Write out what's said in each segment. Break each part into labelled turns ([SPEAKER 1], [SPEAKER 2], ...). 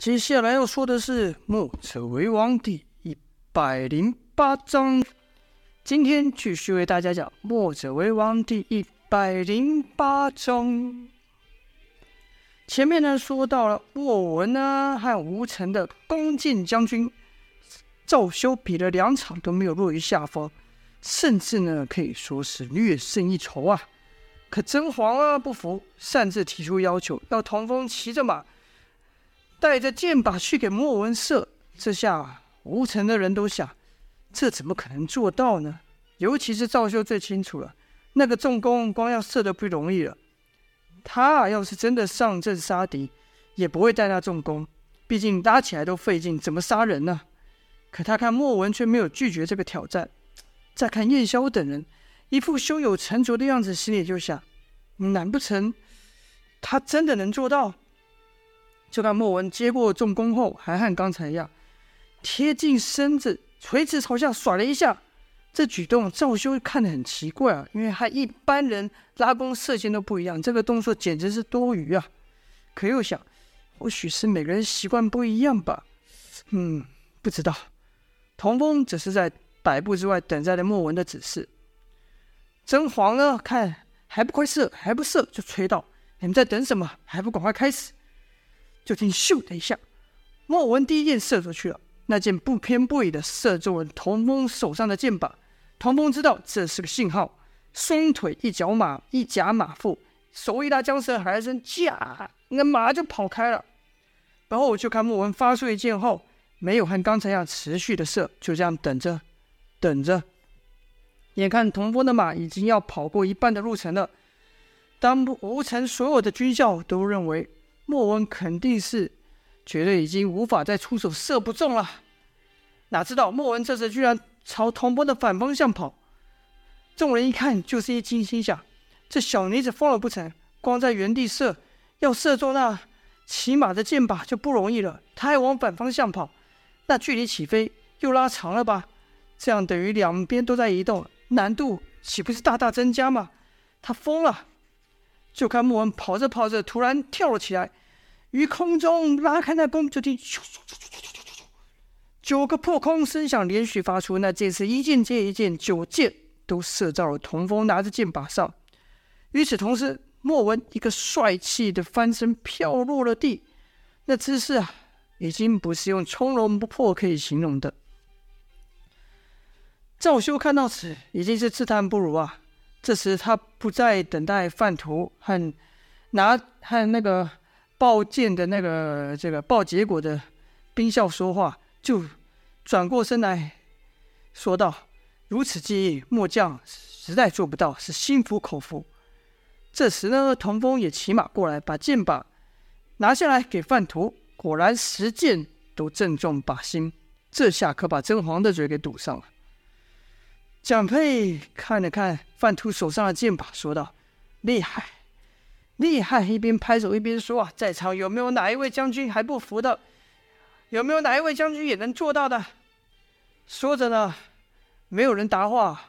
[SPEAKER 1] 接下来要说的是《墨者为王》第一百零八章。今天继续为大家讲《墨者为王》第一百零八章。前面呢说到了沃文呢和吴城的弓箭将军赵修比了两场都没有落于下风，甚至呢可以说是略胜一筹啊。可甄嬛啊不服，擅自提出要求，要童风骑着马。带着箭靶去给莫文射，这下吴城的人都想，这怎么可能做到呢？尤其是赵修最清楚了，那个重弓光要射的不容易了。他要是真的上阵杀敌，也不会带那重弓，毕竟搭起来都费劲，怎么杀人呢？可他看莫文却没有拒绝这个挑战，再看燕萧等人一副胸有成竹的样子，心里就想：难不成他真的能做到？就看莫文接过重弓后，还和刚才一样，贴近身子，垂直朝下甩了一下。这举动赵修看得很奇怪啊，因为和一般人拉弓射箭都不一样，这个动作简直是多余啊。可又想，或许是每个人习惯不一样吧。嗯，不知道。童风只是在百步之外等待了莫文的指示。甄嬛呢，看还不快射，还不射就催道：“你们在等什么？还不赶快开始！”就听咻的一下，莫文第一箭射出去了。那箭不偏不倚的射中了童风手上的箭靶。童风知道这是个信号，双腿一脚马一夹马腹，手一拉缰绳，喊一声“驾”，那马就跑开了。然后我就看莫文发出一箭后，没有和刚才一样持续的射，就这样等着，等着。眼看童风的马已经要跑过一半的路程了，当吴城所有的军校都认为。莫文肯定是觉得已经无法再出手，射不中了。哪知道莫文这时居然朝童风的反方向跑。众人一看就是一惊，心想：这小妮子疯了不成？光在原地射，要射中那骑马的箭靶就不容易了。他还往反方向跑，那距离起飞又拉长了吧？这样等于两边都在移动，难度岂不是大大增加吗？他疯了！就看莫文跑着跑着，突然跳了起来。于空中拉开那弓，就听咻咻咻咻咻咻咻，九个破空声响连续发出。那这次一箭接一箭，九箭都射到了童风拿着箭靶上。与此同时，莫文一个帅气的翻身飘落了地，那姿势啊，已经不是用从容不迫可以形容的。赵修看到此，已经是自叹不如啊。这时他不再等待范图和拿和那个报箭的那个这个报结果的兵校说话，就转过身来说道：“如此技艺，末将实在做不到，是心服口服。”这时呢，童风也骑马过来，把箭靶拿下来给范图，果然十箭都正中靶心。这下可把甄嬛的嘴给堵上了。蒋佩看了看范图手上的箭靶，说道：“厉害。”厉害！一边拍手一边说：“啊，在场有没有哪一位将军还不服的？有没有哪一位将军也能做到的？”说着呢，没有人答话，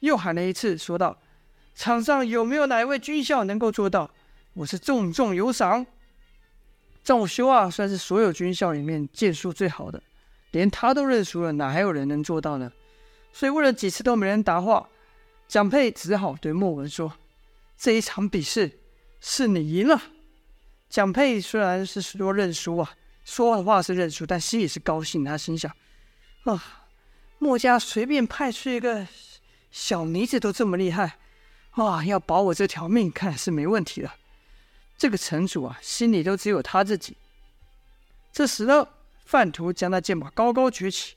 [SPEAKER 1] 又喊了一次，说道：“场上有没有哪一位军校能够做到？我是重重有赏。”赵修啊，算是所有军校里面剑术最好的，连他都认输了，哪还有人能做到呢？所以问了几次都没人答话，蒋佩只好对莫文说：“这一场比试。”是你赢了，蒋佩虽然是说认输啊，说的话是认输，但心里是高兴。他心想：啊，墨家随便派出一个小妮子都这么厉害，啊，要保我这条命，看来是没问题了。这个城主啊，心里都只有他自己。这时呢，范图将那剑把高高举起，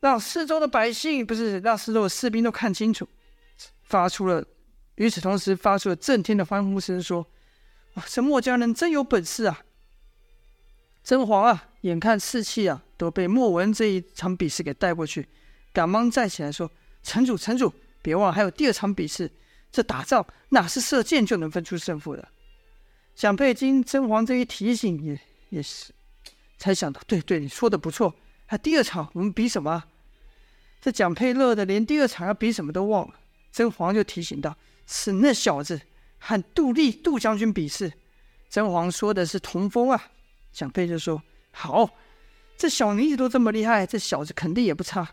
[SPEAKER 1] 让四周的百姓不是让四周的士兵都看清楚，发出了。与此同时，发出了震天的欢呼声，说：“哇，这墨家人真有本事啊！”甄嬛啊，眼看士气啊都被莫文这一场比试给带过去，赶忙站起来说：“城主，城主，别忘了还有第二场比试。这打仗哪是射箭就能分出胜负的？”蒋佩金甄嬛这一提醒也，也也是才想到，对对，你说的不错。还第二场，我们比什么？这蒋佩乐的连第二场要比什么都忘了。甄嬛就提醒道。是那小子和杜丽杜将军比试，甄嬛说的是童风啊。蒋飞就说：“好，这小妮子都这么厉害，这小子肯定也不差。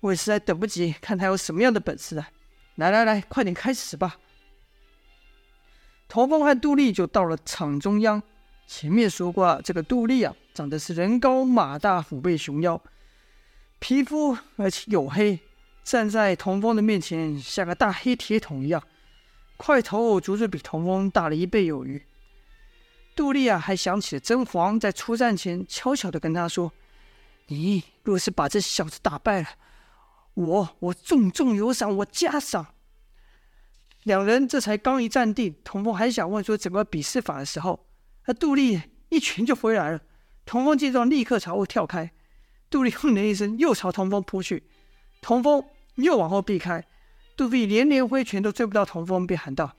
[SPEAKER 1] 我也实在等不及看他有什么样的本事啊！来来来，快点开始吧。”童风和杜丽就到了场中央。前面说过，这个杜丽啊，长得是人高马大、虎背熊腰，皮肤而且黝黑，站在童风的面前像个大黑铁桶一样，块头足足比童风大了一倍有余。杜丽啊，还想起了甄嬛在出战前悄悄地跟他说：“你若是把这小子打败了，我我重重有赏，我加赏。”两人这才刚一站定，童风还想问说怎么比试法的时候。那杜丽一拳就回来了，童风见状立刻朝后跳开，杜丽哼了一声，又朝童风扑去，童风又往后避开，杜飞连连挥拳都追不到童风，便喊道：“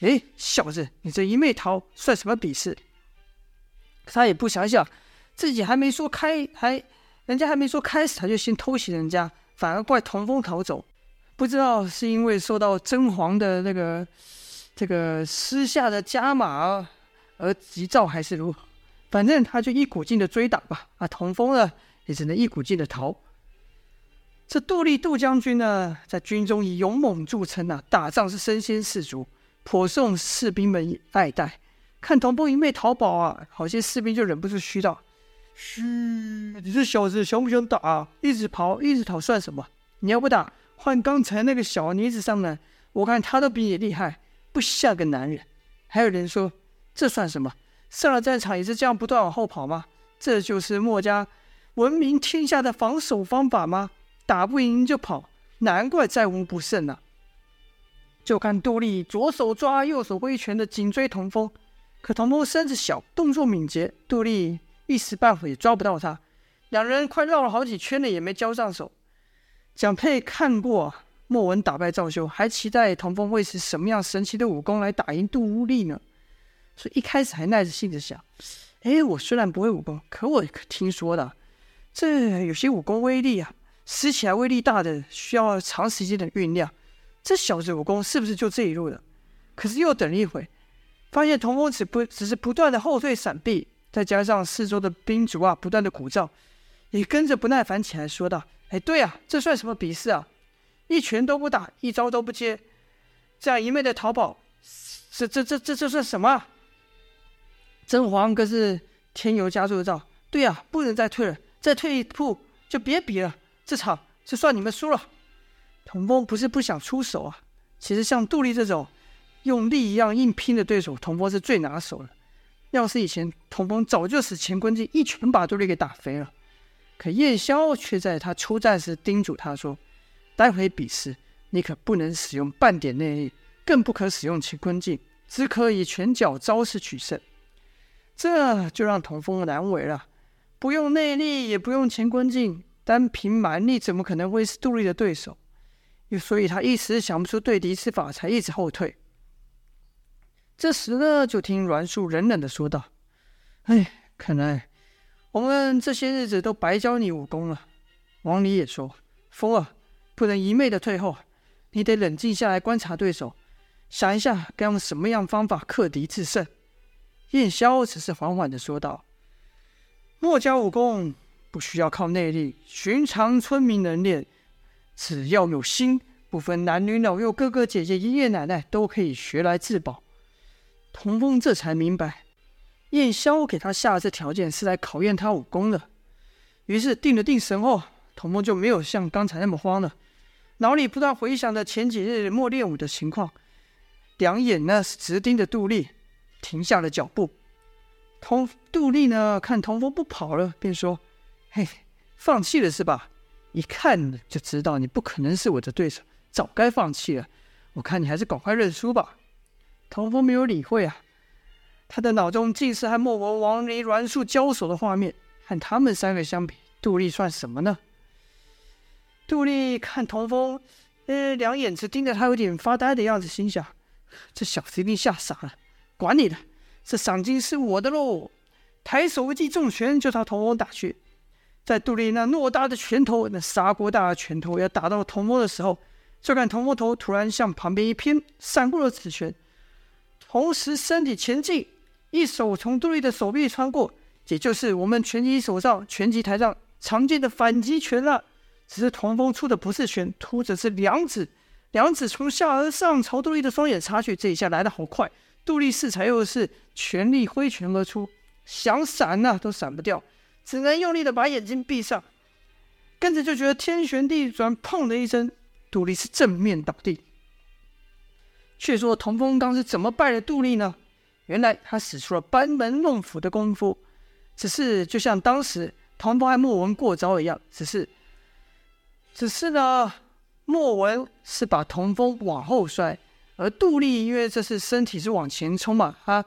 [SPEAKER 1] 哎，小子，你这一昧逃算什么比试？”他也不想想，自己还没说开，还人家还没说开始，他就先偷袭人家，反而怪童风逃走，不知道是因为受到甄嬛的那个这个私下的加码。而急躁还是如何？反正他就一股劲的追打吧。啊，童风呢，也只能一股劲的逃。这杜立杜将军呢，在军中以勇猛著称啊，打仗是身先士卒，颇受士兵们爱戴。看童风一味逃跑啊，好些士兵就忍不住嘘道：“嘘，你这小子想不想打啊？一直跑，一直逃算什么？你要不打，换刚才那个小妮子上来，我看他都比你厉害，不像个男人。”还有人说。这算什么？上了战场也是这样不断往后跑吗？这就是墨家闻名天下的防守方法吗？打不赢就跑，难怪战无不胜呢、就看杜丽左手抓，右手挥拳的紧追童风，可童风身子小，动作敏捷，杜丽一时半会也抓不到他。两人快绕了好几圈了，也没交上手。蒋佩看过莫文打败赵修，还期待童风会是什么样神奇的武功来打赢杜丽呢？所以一开始还耐着性子想，哎，我虽然不会武功，可我可听说的，这有些武功威力啊，使起来威力大的，需要长时间的酝酿。这小子武功是不是就这一路的？可是又等了一会，发现童风只不只是不断的后退闪避，再加上四周的兵卒啊不断的鼓噪，也跟着不耐烦起来，说道：“哎，对啊，这算什么比试啊？一拳都不打，一招都不接，这样一昧的逃跑，这这这这这算什么？”甄嬛更是添油加醋的道：“对呀、啊，不能再退了，再退一步就别比了。这场就算你们输了。”童风不是不想出手啊，其实像杜丽这种用力一样硬拼的对手，童风是最拿手的。要是以前，童风早就使乾坤镜一拳把杜丽给打飞了。可燕霄却在他出战时叮嘱他说：“待会比试，你可不能使用半点内力，更不可使用乾坤镜，只可以拳脚招式取胜。”这就让童风难为了，不用内力，也不用乾坤镜，单凭蛮力，怎么可能会是杜丽的对手？又所以他一时想不出对敌之法，才一直后退。这时呢，就听栾树冷冷的说道：“哎，看来我们这些日子都白教你武功了。”王离也说：“风儿，不能一昧的退后，你得冷静下来观察对手，想一下该用什么样方法克敌制胜。”燕霄只是缓缓的说道：“墨家武功不需要靠内力，寻常村民能练，只要有心，不分男女老幼、哥哥姐姐、爷爷奶奶，都可以学来自保。”童风这才明白，燕霄给他下的这条件是来考验他武功的。于是定了定神后，童风就没有像刚才那么慌了，脑里不断回想着前几日莫练武的情况，两眼呢是直盯着杜丽。停下了脚步，童杜丽呢？看童风不跑了，便说：“嘿，放弃了是吧？一看就知道你不可能是我的对手，早该放弃了。我看你还是赶快认输吧。”童风没有理会啊，他的脑中尽是和莫文、王离、栾树交手的画面，和他们三个相比，杜丽算什么呢？杜丽看童风，呃，两眼直盯着他，有点发呆的样子，心想：这小子一定吓傻了。管你的，这赏金是我的喽！抬手一记重拳就朝童风打去。在杜丽那偌大的拳头，那砂锅大的拳头要打到童风的时候，就看童风头突然向旁边一偏，闪过了此拳，同时身体前进，一手从杜丽的手臂穿过，也就是我们拳击手上、拳击台上常见的反击拳了。只是童风出的不是拳，出的是两指，两指从下而上朝杜丽的双眼插去。这一下来得好快，杜丽适才又是全力挥拳而出，想闪呢、啊、都闪不掉，只能用力的把眼睛闭上。跟着就觉得天旋地转，砰的一声，杜丽是正面倒地。却说童风刚是怎么败了杜丽呢？原来他使出了班门弄斧的功夫，只是就像当时童风和莫文过招一样，只是。只是呢，莫文是把童风往后摔，而杜丽因为这是身体是往前冲嘛，他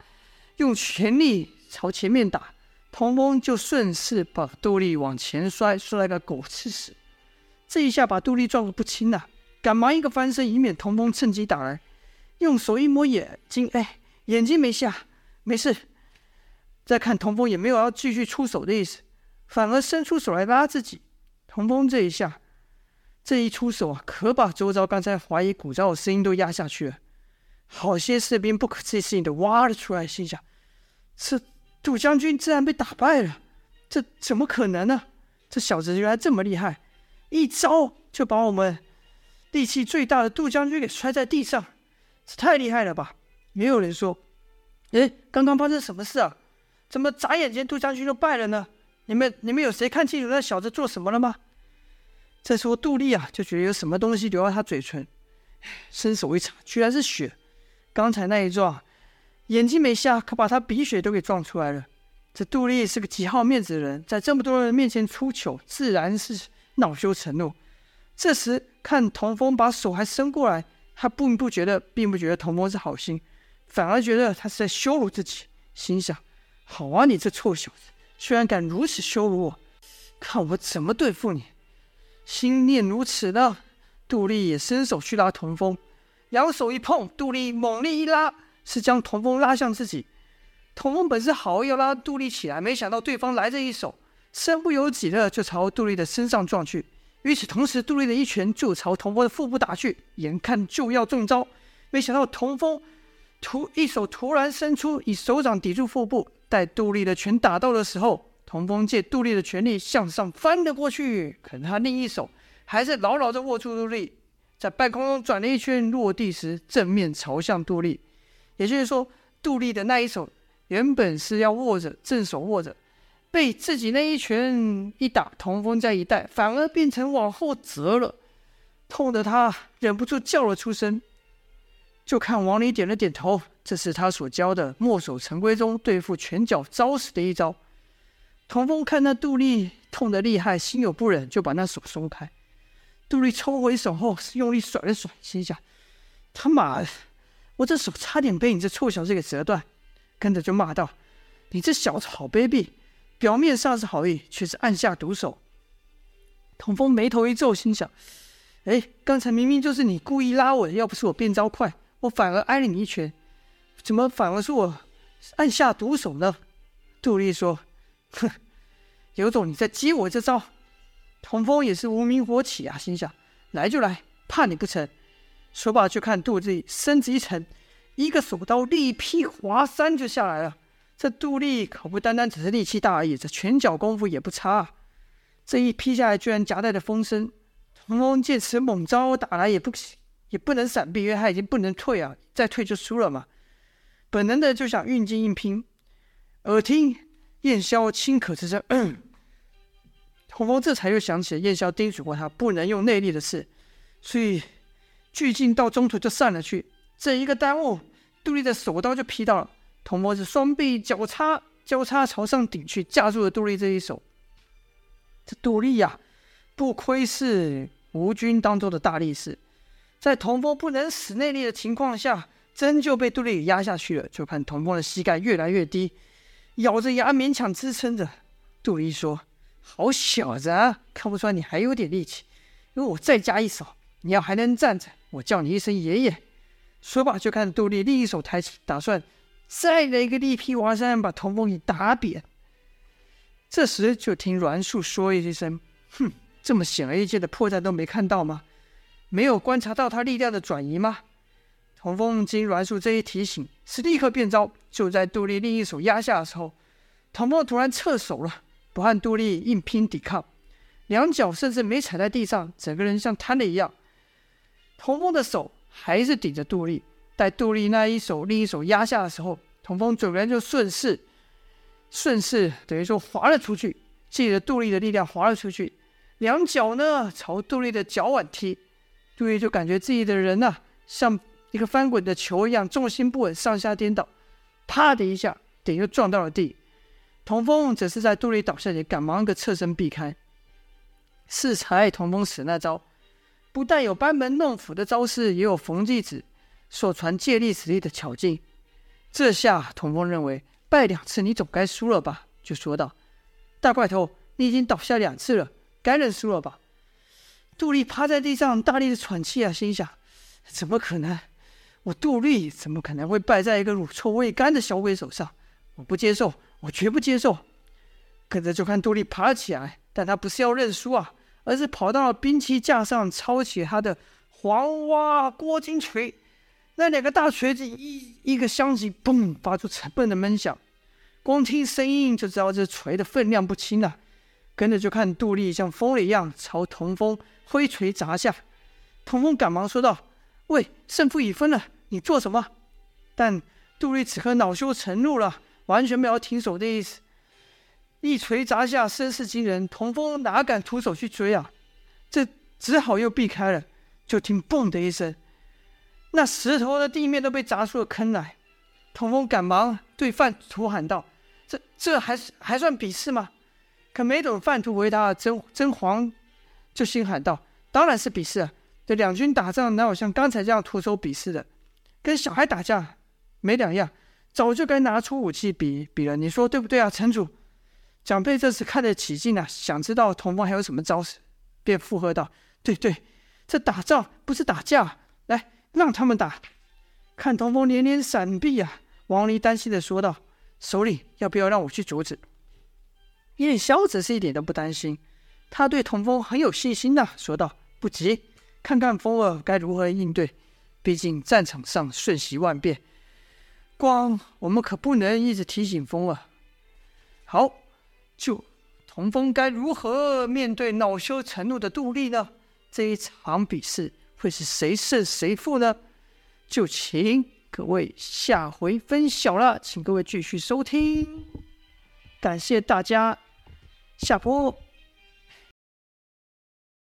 [SPEAKER 1] 用全力朝前面打，童风就顺势把杜丽往前摔，摔了个狗吃屎。这一下把杜丽撞个不轻呐、啊，赶忙一个翻身，以免童风趁机打来，用手一摸眼睛，哎，眼睛没瞎，没事。再看童风也没有要继续出手的意思，反而伸出手来拉自己。童风这一下。这一出手啊，可把周遭刚才怀疑鼓噪的声音都压下去了。好些士兵不可置信的挖了出来，心想：这杜将军自然被打败了，这怎么可能呢？这小子原来这么厉害，一招就把我们力气最大的杜将军给摔在地上，这太厉害了吧？也有人说：哎，刚刚发生什么事啊？怎么眨眼间杜将军就败了呢？你们你们有谁看清楚那小子做什么了吗？这时候，杜丽啊就觉得有什么东西流到他嘴唇，伸手一查，居然是血。刚才那一撞，眼睛没瞎，可把他鼻血都给撞出来了。这杜丽是个极好面子的人，在这么多人面前出糗，自然是恼羞成怒。这时看童风把手还伸过来，他并不觉得，并不觉得童风是好心，反而觉得他是在羞辱自己。心想：好啊，你这臭小子，居然敢如此羞辱我，看我怎么对付你！心念如此呢，杜丽也伸手去拉童风，两手一碰，杜丽猛力一拉，是将童风拉向自己。童风本是好意要拉杜丽起来，没想到对方来这一手，身不由己的就朝杜丽的身上撞去。与此同时，杜丽的一拳就朝童风的腹部打去，眼看就要中招，没想到童风突一手突然伸出，以手掌抵住腹部，待杜丽的拳打到的时候。童风借杜丽的全力向上翻了过去，可他另一手还是牢牢地握住杜丽，在半空中转了一圈，落地时正面朝向杜丽。也就是说，杜丽的那一手原本是要握着，正手握着，被自己那一拳一打，童风再一带，反而变成往后折了，痛得他忍不住叫了出声。就看王林点了点头，这是他所教的墨守成规中对付拳脚招式的一招。童风看那杜丽痛得厉害，心有不忍，就把那手松开。杜丽抽回手后，用力甩了甩，心想：“他妈的，我这手差点被你这臭小子给折断。”跟着就骂道：“你这小子好卑鄙，表面上是好意，却是暗下毒手。”童风眉头一皱，心想：“哎，刚才明明就是你故意拉我的，要不是我变招快，我反而挨了你一拳，怎么反而是我暗下毒手呢？”杜丽说。哼，有种你再接我这招！童风也是无名火起啊，心想来就来，怕你不成？说罢，就看杜丽身子一沉，一个手刀力劈华山就下来了。这杜丽可不单单只是力气大而已，这拳脚功夫也不差。这一劈下来，居然夹带着风声。童风见此猛招打来，也不也不能闪避，因为他已经不能退啊，再退就输了嘛。本能的就想运劲硬拼，耳听。燕霄轻咳之声，嗯，童风这才又想起了燕霄叮嘱过他不能用内力的事，所以俱进到中途就散了去。这一个耽误，杜丽的手刀就劈到了。童风是双臂交叉交叉朝上顶去，架住了杜丽这一手。这杜丽呀，不愧是吴军当中的大力士，在童风不能使内力的情况下，真就被杜丽给压下去了。就看童风的膝盖越来越低。咬着牙勉强支撑着，杜丽说：“好小子啊，看不出来你还有点力气。如果我再加一手，你要还能站着，我叫你一声爷爷。”说罢，就看杜丽另一手抬起，打算再来一个力劈华山，把童风给打扁。这时，就听阮树说一声：“哼，这么显而易见的破绽都没看到吗？没有观察到他力量的转移吗？”童风经阮树这一提醒，是立刻变招。就在杜丽另一手压下的时候，童风突然撤手了，不和杜丽硬拼抵抗，两脚甚至没踩在地上，整个人像瘫了一样。童风的手还是顶着杜丽，待杜丽那一手另一手压下的时候，童风整个人就顺势，顺势等于说滑了出去，借着杜丽的力量滑了出去，两脚呢朝杜丽的脚腕踢，杜丽就感觉自己的人呐、像一个翻滚的球一样，重心不稳，上下颠倒，啪的一下，顶又撞到了地。童风则是在杜丽倒下前，赶忙一个侧身避开。适才童风使那招，不但有班门弄斧的招式，也有冯继子所传借力使力的巧劲。这下童风认为败两次，你总该输了吧？就说道：“大块头，你已经倒下两次了，该认输了吧？”杜丽趴在地上，大力的喘气啊，心想：怎么可能？我杜丽怎么可能会败在一个乳臭未干的小鬼手上？我不接受。我绝不接受！跟着就看杜丽爬了起来，但他不是要认输啊，而是跑到了兵器架上，抄起他的黄蛙郭金锤。那两个大锤子一一个相击，嘣，发出沉闷的闷响。光听声音就知道这锤的分量不轻啊。跟着就看杜丽像疯了一样朝童风挥锤砸下。童风赶忙说道：“喂，胜负已分了，你做什么？”但杜丽此刻恼羞成怒了。完全没有停手的意思，一锤砸下，声势惊人。童风哪敢徒手去追啊？这只好又避开了。就听“嘣”的一声，那石头的地面都被砸出了坑来。童风赶忙对范图喊道：“这这还是还算比试吗？”可没等范图回答，甄甄黄就心喊道：“当然是比试啊！这两军打仗哪有像刚才这样徒手比试的？跟小孩打架没两样。”早就该拿出武器比比了，你说对不对啊，城主？长辈这次看得起劲啊，想知道童风还有什么招式，便附和道：“对对，这打仗不是打架，来让他们打。”看童风连连闪避啊，王离担心的说道：“首领要不要让我去阻止？”叶萧则是一点都不担心，他对童风很有信心呐、啊，说道：“不急，看看风儿该如何应对，毕竟战场上瞬息万变。”光我们可不能一直提醒风儿。好，就童风该如何面对恼羞成怒的杜丽呢？这一场比试会是谁胜谁负呢？就请各位下回分晓了，请各位继续收听，感谢大家，下播。